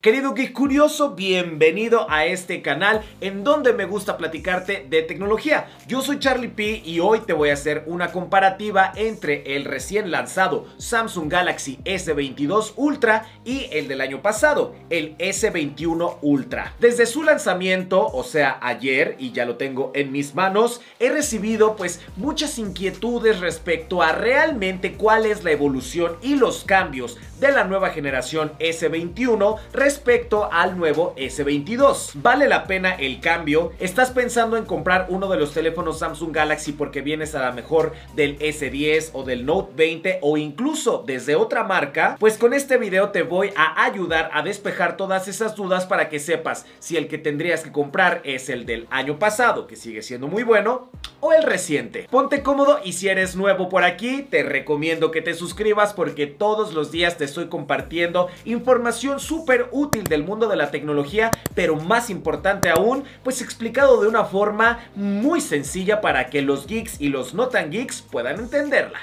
Querido Geek Curioso, bienvenido a este canal en donde me gusta platicarte de tecnología. Yo soy Charlie P y hoy te voy a hacer una comparativa entre el recién lanzado Samsung Galaxy S22 Ultra y el del año pasado, el S21 Ultra. Desde su lanzamiento, o sea ayer, y ya lo tengo en mis manos, he recibido pues muchas inquietudes respecto a realmente cuál es la evolución y los cambios de la nueva generación S21 respecto al nuevo S22. ¿Vale la pena el cambio? ¿Estás pensando en comprar uno de los teléfonos Samsung Galaxy porque vienes a la mejor del S10 o del Note 20 o incluso desde otra marca? Pues con este video te voy a ayudar a despejar todas esas dudas para que sepas si el que tendrías que comprar es el del año pasado, que sigue siendo muy bueno, o el reciente. Ponte cómodo y si eres nuevo por aquí, te recomiendo que te suscribas porque todos los días te estoy compartiendo información súper útil del mundo de la tecnología, pero más importante aún, pues explicado de una forma muy sencilla para que los geeks y los no tan geeks puedan entenderla.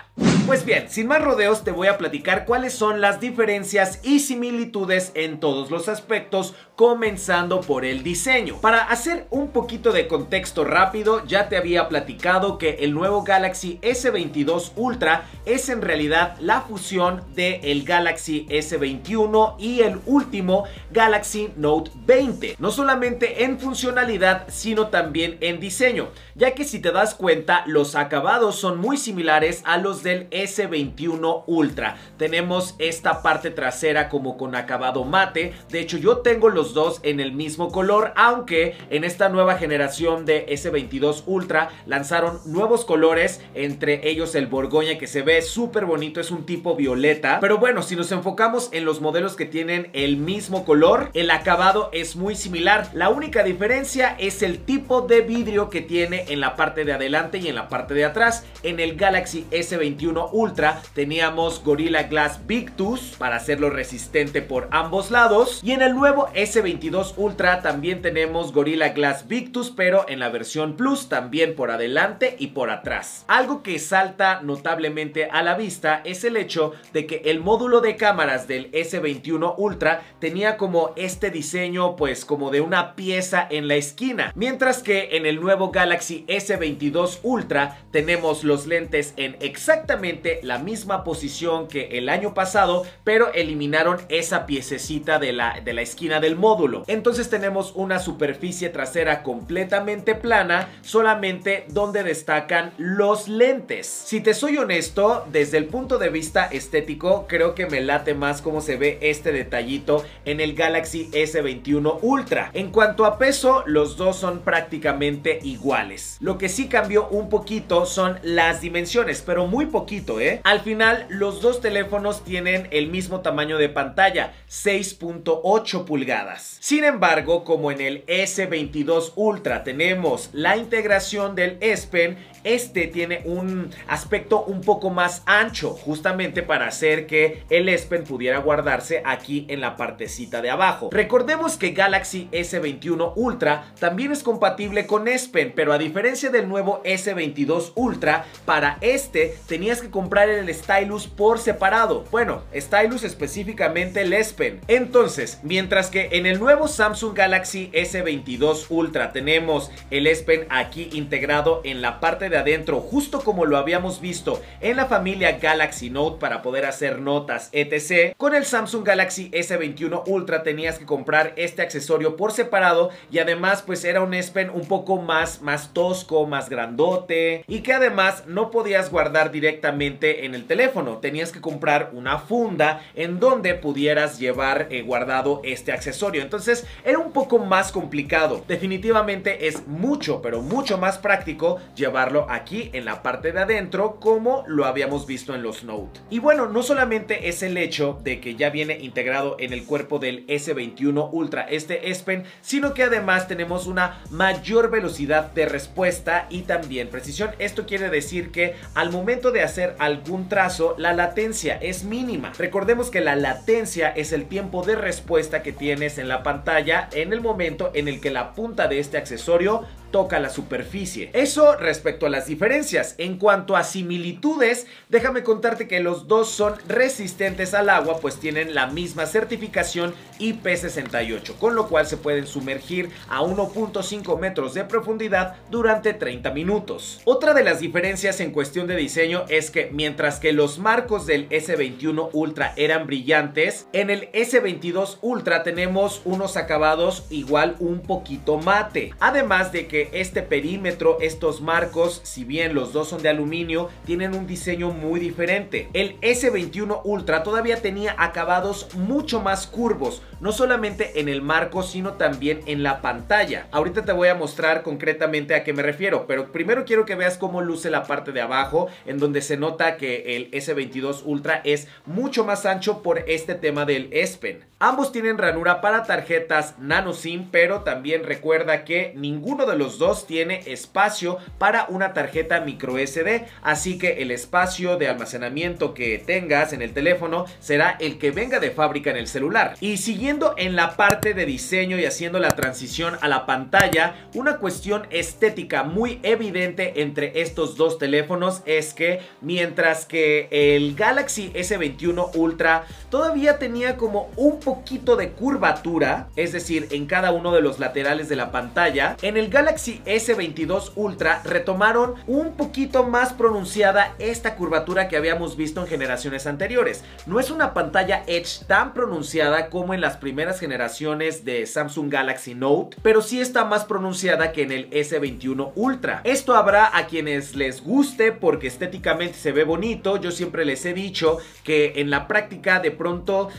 Pues bien, sin más rodeos te voy a platicar cuáles son las diferencias y similitudes en todos los aspectos, comenzando por el diseño. Para hacer un poquito de contexto rápido, ya te había platicado que el nuevo Galaxy S22 Ultra es en realidad la fusión del el Galaxy S21 y el último Galaxy Note 20. No solamente en funcionalidad, sino también en diseño, ya que si te das cuenta, los acabados son muy similares a los del S21 Ultra. Tenemos esta parte trasera como con acabado mate. De hecho, yo tengo los dos en el mismo color, aunque en esta nueva generación de S22 Ultra lanzaron nuevos colores, entre ellos el Borgoña que se ve súper bonito, es un tipo violeta. Pero bueno, si nos enfocamos en los modelos que tienen el mismo color, el acabado es muy similar. La única diferencia es el tipo de vidrio que tiene en la parte de adelante y en la parte de atrás. En el Galaxy S21 Ultra teníamos Gorilla Glass Victus para hacerlo resistente por ambos lados. Y en el nuevo S22 Ultra también tenemos Gorilla Glass Victus, pero en la versión Plus también por adelante y por atrás. Algo que salta notablemente a la vista es el hecho de que el módulo de cámaras del S21 Ultra tenía como este diseño pues como de una pieza en la esquina. Mientras que en el nuevo Galaxy S22 Ultra tenemos los lentes en exactamente la misma posición que el año pasado, pero eliminaron esa piececita de la, de la esquina del módulo. Entonces tenemos una superficie trasera completamente plana, solamente donde destacan los lentes. Si te soy honesto, desde el punto de vista estético, creo que me late más cómo se ve este detallito en el Galaxy S21 Ultra. En cuanto a peso, los dos son prácticamente iguales. Lo que sí cambió un poquito son las dimensiones, pero muy poquito ¿eh? Al final, los dos teléfonos tienen el mismo tamaño de pantalla, 6.8 pulgadas. Sin embargo, como en el S22 Ultra tenemos la integración del S Pen, este tiene un aspecto un poco más ancho, justamente para hacer que el S Pen pudiera guardarse aquí en la partecita de abajo. Recordemos que Galaxy S21 Ultra también es compatible con S Pen, pero a diferencia del nuevo S22 Ultra, para este tenías que comprar el stylus por separado. Bueno, stylus específicamente el S Pen. Entonces, mientras que en el nuevo Samsung Galaxy S22 Ultra tenemos el S aquí integrado en la parte de adentro, justo como lo habíamos visto en la familia Galaxy Note para poder hacer notas, etc. Con el Samsung Galaxy S21 Ultra tenías que comprar este accesorio por separado y además pues era un S un poco más, más tosco, más grandote y que además no podías guardar directamente en el teléfono. Tenías que comprar una funda en donde pudieras llevar eh, guardado este accesorio. Entonces era un poco más complicado. Definitivamente es mucho, pero mucho más práctico llevarlo aquí en la parte de adentro como lo habíamos visto en los Note. Y bueno, no solamente es el hecho de que ya viene integrado en el cuerpo del S21 Ultra este S Pen, sino que además tenemos una mayor velocidad de respuesta y también precisión. Esto quiere decir que al momento de hacer algún trazo, la latencia es mínima. Recordemos que la latencia es el tiempo de respuesta que tienes en la pantalla en el momento en el que la punta de este accesorio toca la superficie. Eso respecto a las diferencias. En cuanto a similitudes, déjame contarte que los dos son resistentes al agua, pues tienen la misma certificación IP68, con lo cual se pueden sumergir a 1.5 metros de profundidad durante 30 minutos. Otra de las diferencias en cuestión de diseño es que mientras que los marcos del S21 Ultra eran brillantes, en el S22 Ultra tenemos unos acabados igual un poquito mate. Además de que este perímetro, estos marcos, si bien los dos son de aluminio, tienen un diseño muy diferente. El S21 Ultra todavía tenía acabados mucho más curvos, no solamente en el marco, sino también en la pantalla. Ahorita te voy a mostrar concretamente a qué me refiero, pero primero quiero que veas cómo luce la parte de abajo, en donde se nota que el S22 Ultra es mucho más ancho por este tema del S. Ambos tienen ranura para tarjetas nano SIM, pero también recuerda que ninguno de los dos tiene espacio para una tarjeta micro SD, así que el espacio de almacenamiento que tengas en el teléfono será el que venga de fábrica en el celular. Y siguiendo en la parte de diseño y haciendo la transición a la pantalla, una cuestión estética muy evidente entre estos dos teléfonos es que mientras que el Galaxy S21 Ultra todavía tenía como un poquito de curvatura, es decir, en cada uno de los laterales de la pantalla, en el Galaxy S22 Ultra retomaron un poquito más pronunciada esta curvatura que habíamos visto en generaciones anteriores. No es una pantalla Edge tan pronunciada como en las primeras generaciones de Samsung Galaxy Note, pero sí está más pronunciada que en el S21 Ultra. Esto habrá a quienes les guste porque estéticamente se ve bonito. Yo siempre les he dicho que en la práctica de pronto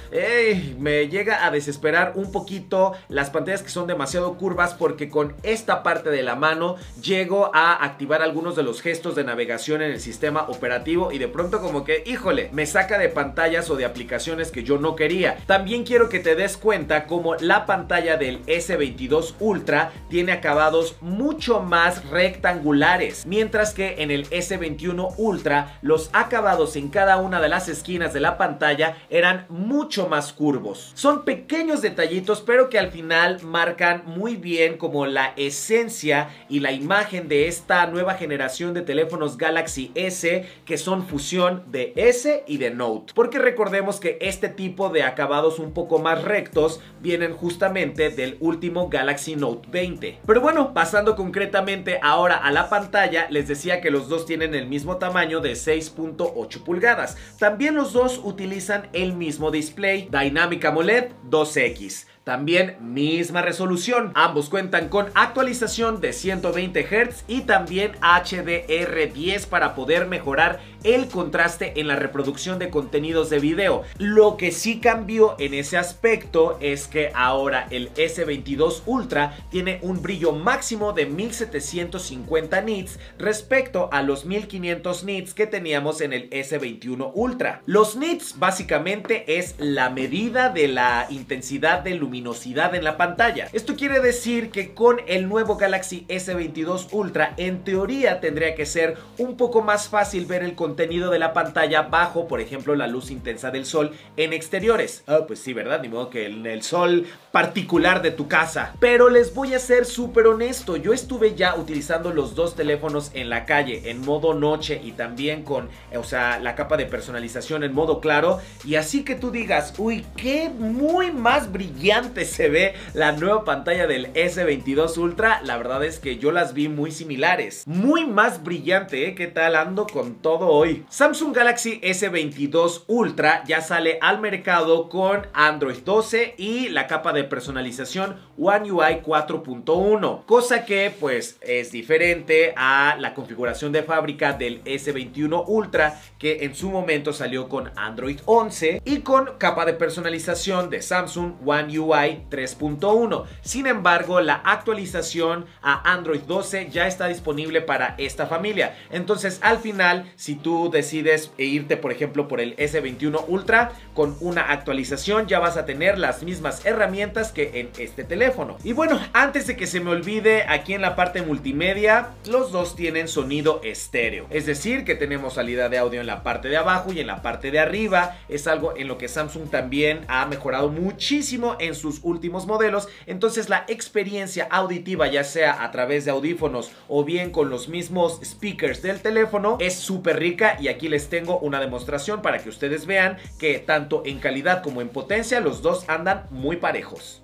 me llega a desesperar un poquito las pantallas que son demasiado curvas porque con esta parte de la mano llego a activar algunos de los gestos de navegación en el sistema operativo y de pronto como que, híjole, me saca de pantallas o de aplicaciones que yo no quería. También quiero que te des cuenta como la pantalla del S22 Ultra tiene acabados mucho más rectangulares, mientras que en el S21 Ultra los acabados en cada una de las esquinas de la pantalla eran mucho más curvos. Son pequeños detallitos, pero que al final marcan muy bien como la esencia y la imagen de esta nueva generación de teléfonos Galaxy S que son fusión de S y de Note. Porque recordemos que este tipo de acabados un poco más rectos vienen justamente del último Galaxy Note 20. Pero bueno, pasando concretamente ahora a la pantalla, les decía que los dos tienen el mismo tamaño de 6.8 pulgadas. También los dos utilizan el mismo display, Dynamic AMOLED 2X. También misma resolución. Ambos cuentan con actualización de 120 Hz y también HDR10 para poder mejorar el contraste en la reproducción de contenidos de video. Lo que sí cambió en ese aspecto es que ahora el S22 Ultra tiene un brillo máximo de 1750 nits respecto a los 1500 nits que teníamos en el S21 Ultra. Los nits básicamente es la medida de la intensidad de luminosidad en la pantalla. Esto quiere decir que con el nuevo Galaxy S22 Ultra en teoría tendría que ser un poco más fácil ver el contenido de la pantalla bajo, por ejemplo, la luz intensa del sol en exteriores. Ah, pues sí, ¿verdad? Ni modo que en el sol particular de tu casa. Pero les voy a ser súper honesto, yo estuve ya utilizando los dos teléfonos en la calle, en modo noche y también con, o sea, la capa de personalización en modo claro. Y así que tú digas, uy, qué muy más brillante se ve la nueva pantalla del S22 Ultra, la verdad es que yo las vi muy similares. Muy más brillante, ¿eh? ¿Qué tal con todo hoy? Samsung Galaxy S22 Ultra ya sale al mercado con Android 12 y la capa de personalización One UI 4.1, cosa que pues es diferente a la configuración de fábrica del S21 Ultra que en su momento salió con Android 11 y con capa de personalización de Samsung One UI 3.1. Sin embargo, la actualización a Android 12 ya está disponible para esta familia. Entonces, al final, si tú decides irte, por ejemplo, por el S21 Ultra, con una actualización ya vas a tener las mismas herramientas que en este teléfono. Y bueno, antes de que se me olvide, aquí en la parte multimedia, los dos tienen sonido estéreo. Es decir, que tenemos salida de audio en la parte de abajo y en la parte de arriba. Es algo en lo que Samsung también ha mejorado muchísimo en sus últimos modelos, entonces la experiencia auditiva, ya sea a través de audífonos o bien con los mismos speakers del teléfono, es súper rica y aquí les tengo una demostración para que ustedes vean que tanto en calidad como en potencia los dos andan muy parejos.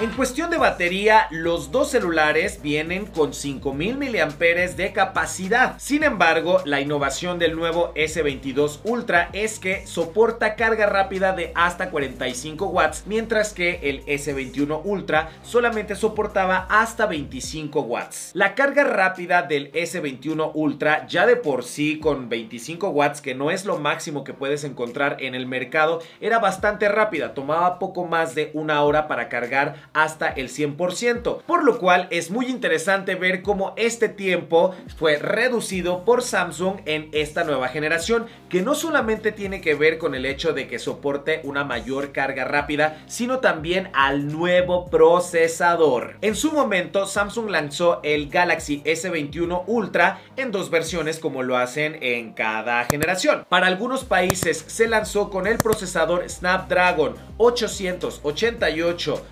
En cuestión de batería, los dos celulares vienen con 5000 mAh de capacidad. Sin embargo, la innovación del nuevo S22 Ultra es que soporta carga rápida de hasta 45 watts, mientras que el S21 Ultra solamente soportaba hasta 25 watts. La carga rápida del S21 Ultra ya de por sí con 25 watts, que no es lo máximo que puedes encontrar en el mercado, era bastante rápida, tomaba poco más de una hora para cargar hasta el 100%, por lo cual es muy interesante ver cómo este tiempo fue reducido por Samsung en esta nueva generación, que no solamente tiene que ver con el hecho de que soporte una mayor carga rápida, sino también al nuevo procesador. En su momento, Samsung lanzó el Galaxy S21 Ultra en dos versiones como lo hacen en cada generación. Para algunos países se lanzó con el procesador Snapdragon 888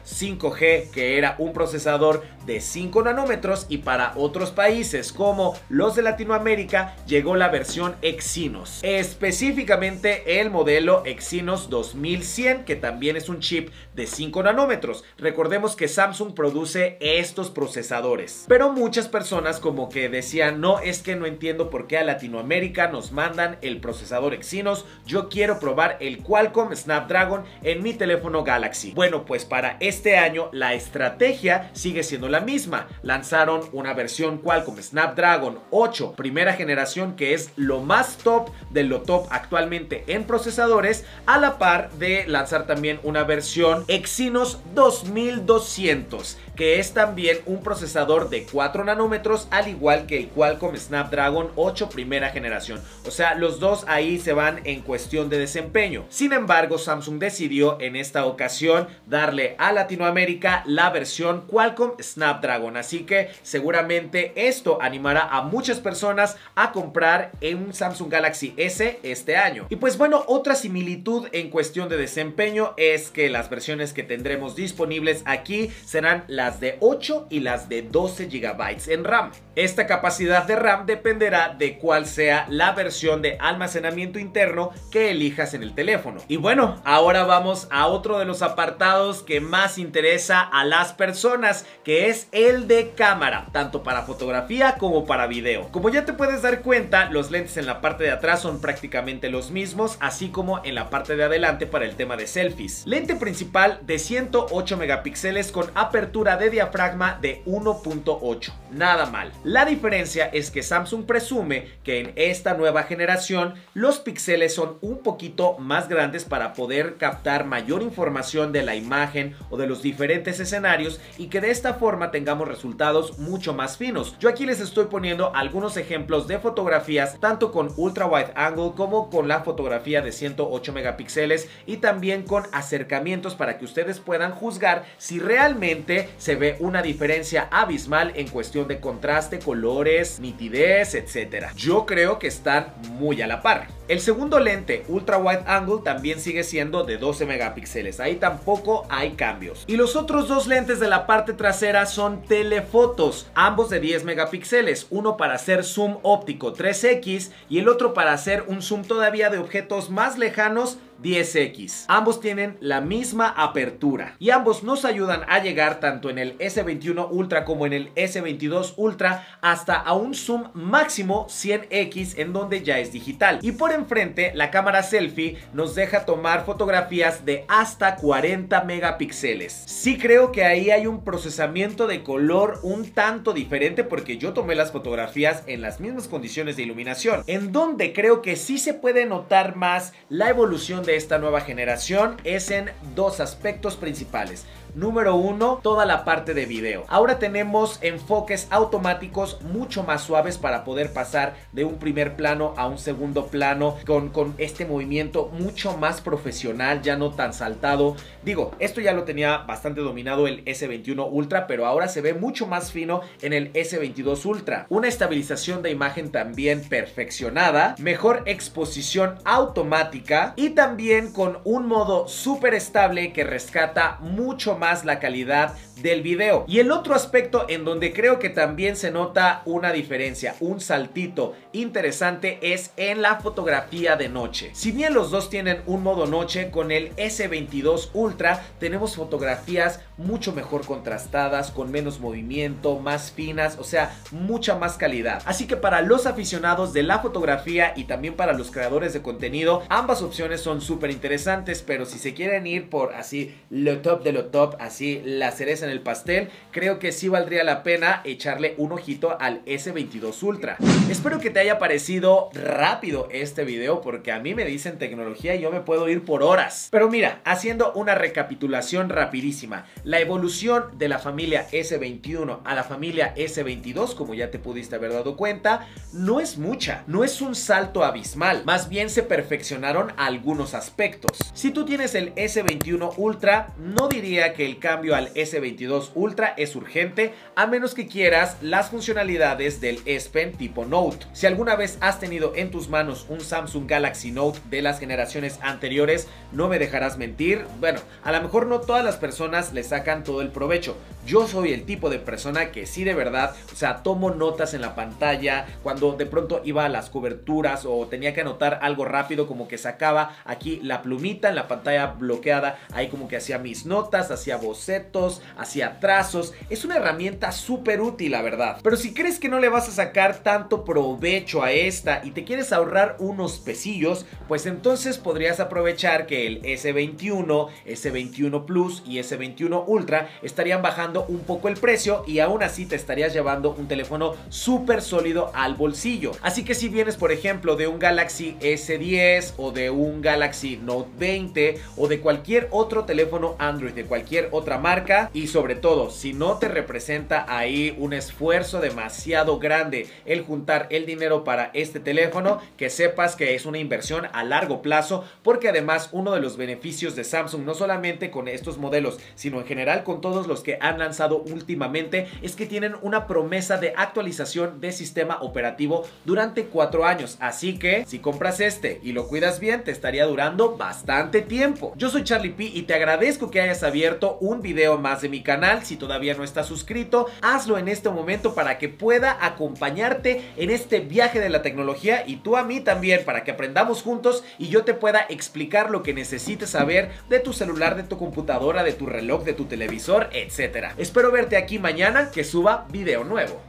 5G, que era un procesador de 5 nanómetros y para otros países como los de Latinoamérica llegó la versión Exynos. Específicamente el modelo Exynos 2100 que también es un chip de 5 nanómetros. Recordemos que Samsung produce estos procesadores. Pero muchas personas como que decían no es que no entiendo por qué a Latinoamérica nos mandan el procesador Exynos. Yo quiero probar el Qualcomm Snapdragon en mi teléfono Galaxy. Bueno pues para este año la estrategia sigue siendo la misma. Lanzaron una versión Qualcomm Snapdragon 8 primera generación que es lo más top de lo top actualmente en procesadores a la par de lanzar también una versión Exynos 2200 que es también un procesador de 4 nanómetros al igual que el Qualcomm Snapdragon 8 primera generación. O sea, los dos ahí se van en cuestión de desempeño. Sin embargo, Samsung decidió en esta ocasión darle a Latinoamérica la versión Qualcomm Snapdragon. Así que seguramente esto animará a muchas personas a comprar un Samsung Galaxy S este año. Y pues bueno, otra similitud en cuestión de desempeño es que las versiones que tendremos disponibles aquí serán las las de 8 y las de 12 GB en RAM. Esta capacidad de RAM dependerá de cuál sea la versión de almacenamiento interno que elijas en el teléfono. Y bueno, ahora vamos a otro de los apartados que más interesa a las personas, que es el de cámara, tanto para fotografía como para video. Como ya te puedes dar cuenta, los lentes en la parte de atrás son prácticamente los mismos, así como en la parte de adelante para el tema de selfies. Lente principal de 108 megapíxeles con apertura de diafragma de 1.8. Nada mal. La diferencia es que Samsung presume que en esta nueva generación los píxeles son un poquito más grandes para poder captar mayor información de la imagen o de los diferentes escenarios y que de esta forma tengamos resultados mucho más finos. Yo aquí les estoy poniendo algunos ejemplos de fotografías tanto con ultra wide angle como con la fotografía de 108 megapíxeles y también con acercamientos para que ustedes puedan juzgar si realmente se ve una diferencia abismal en cuestión de contraste, colores, nitidez, etc. Yo creo que están muy a la par. El segundo lente ultra wide angle también sigue siendo de 12 megapíxeles, ahí tampoco hay cambios. Y los otros dos lentes de la parte trasera son telefotos, ambos de 10 megapíxeles, uno para hacer zoom óptico 3x y el otro para hacer un zoom todavía de objetos más lejanos 10X. Ambos tienen la misma apertura y ambos nos ayudan a llegar tanto en el S21 Ultra como en el S22 Ultra hasta a un zoom máximo 100X en donde ya es digital. Y por enfrente la cámara selfie nos deja tomar fotografías de hasta 40 megapíxeles. Sí creo que ahí hay un procesamiento de color un tanto diferente porque yo tomé las fotografías en las mismas condiciones de iluminación. En donde creo que sí se puede notar más la evolución de esta nueva generación es en dos aspectos principales. Número uno, toda la parte de video. Ahora tenemos enfoques automáticos mucho más suaves para poder pasar de un primer plano a un segundo plano con, con este movimiento mucho más profesional, ya no tan saltado. Digo, esto ya lo tenía bastante dominado el S21 Ultra, pero ahora se ve mucho más fino en el S22 Ultra. Una estabilización de imagen también perfeccionada, mejor exposición automática y también con un modo súper estable que rescata mucho más la calidad del video. Y el otro aspecto en donde creo que también se nota una diferencia, un saltito interesante es en la fotografía de noche. Si bien los dos tienen un modo noche, con el S22 Ultra tenemos fotografías mucho mejor contrastadas, con menos movimiento, más finas, o sea, mucha más calidad. Así que para los aficionados de la fotografía y también para los creadores de contenido, ambas opciones son súper interesantes, pero si se quieren ir por así lo top de lo top, así la cereza en el pastel, creo que sí valdría la pena echarle un ojito al S22 Ultra. Espero que te haya parecido rápido este video porque a mí me dicen tecnología y yo me puedo ir por horas. Pero mira, haciendo una recapitulación rapidísima, la evolución de la familia S21 a la familia S22, como ya te pudiste haber dado cuenta, no es mucha, no es un salto abismal, más bien se perfeccionaron algunos aspectos. Si tú tienes el S21 Ultra, no diría que el cambio al S22 Ultra es urgente a menos que quieras las funcionalidades del S Pen tipo Note. Si alguna vez has tenido en tus manos un Samsung Galaxy Note de las generaciones anteriores, no me dejarás mentir. Bueno, a lo mejor no todas las personas le sacan todo el provecho. Yo soy el tipo de persona que sí de verdad, o sea, tomo notas en la pantalla cuando de pronto iba a las coberturas o tenía que anotar algo rápido como que sacaba aquí la plumita en la pantalla bloqueada, ahí como que hacía mis notas, hacía bocetos, hacia trazos. Es una herramienta súper útil, la verdad. Pero si crees que no le vas a sacar tanto provecho a esta y te quieres ahorrar unos pesillos, pues entonces podrías aprovechar que el S21, S21 Plus y S21 Ultra estarían bajando un poco el precio y aún así te estarías llevando un teléfono súper sólido al bolsillo. Así que si vienes, por ejemplo, de un Galaxy S10 o de un Galaxy Note 20 o de cualquier otro teléfono Android de cualquier otra marca y sobre todo, si no te representa ahí un esfuerzo demasiado grande el juntar el dinero para este teléfono, que sepas que es una inversión a largo plazo, porque además uno de los beneficios de Samsung, no solamente con estos modelos, sino en general con todos los que han lanzado últimamente, es que tienen una promesa de actualización de sistema operativo durante cuatro años. Así que si compras este y lo cuidas bien, te estaría durando bastante tiempo. Yo soy Charlie P y te agradezco que hayas abierto un video más de mi canal. Si todavía no estás suscrito, hazlo en este momento para que pueda acompañarte en este viaje de la tecnología y tú a mí también para que aprendamos juntos y yo te pueda explicar lo que necesites saber de tu celular, de tu computadora, de tu reloj, de tu televisor, etcétera. Espero verte aquí mañana que suba video nuevo.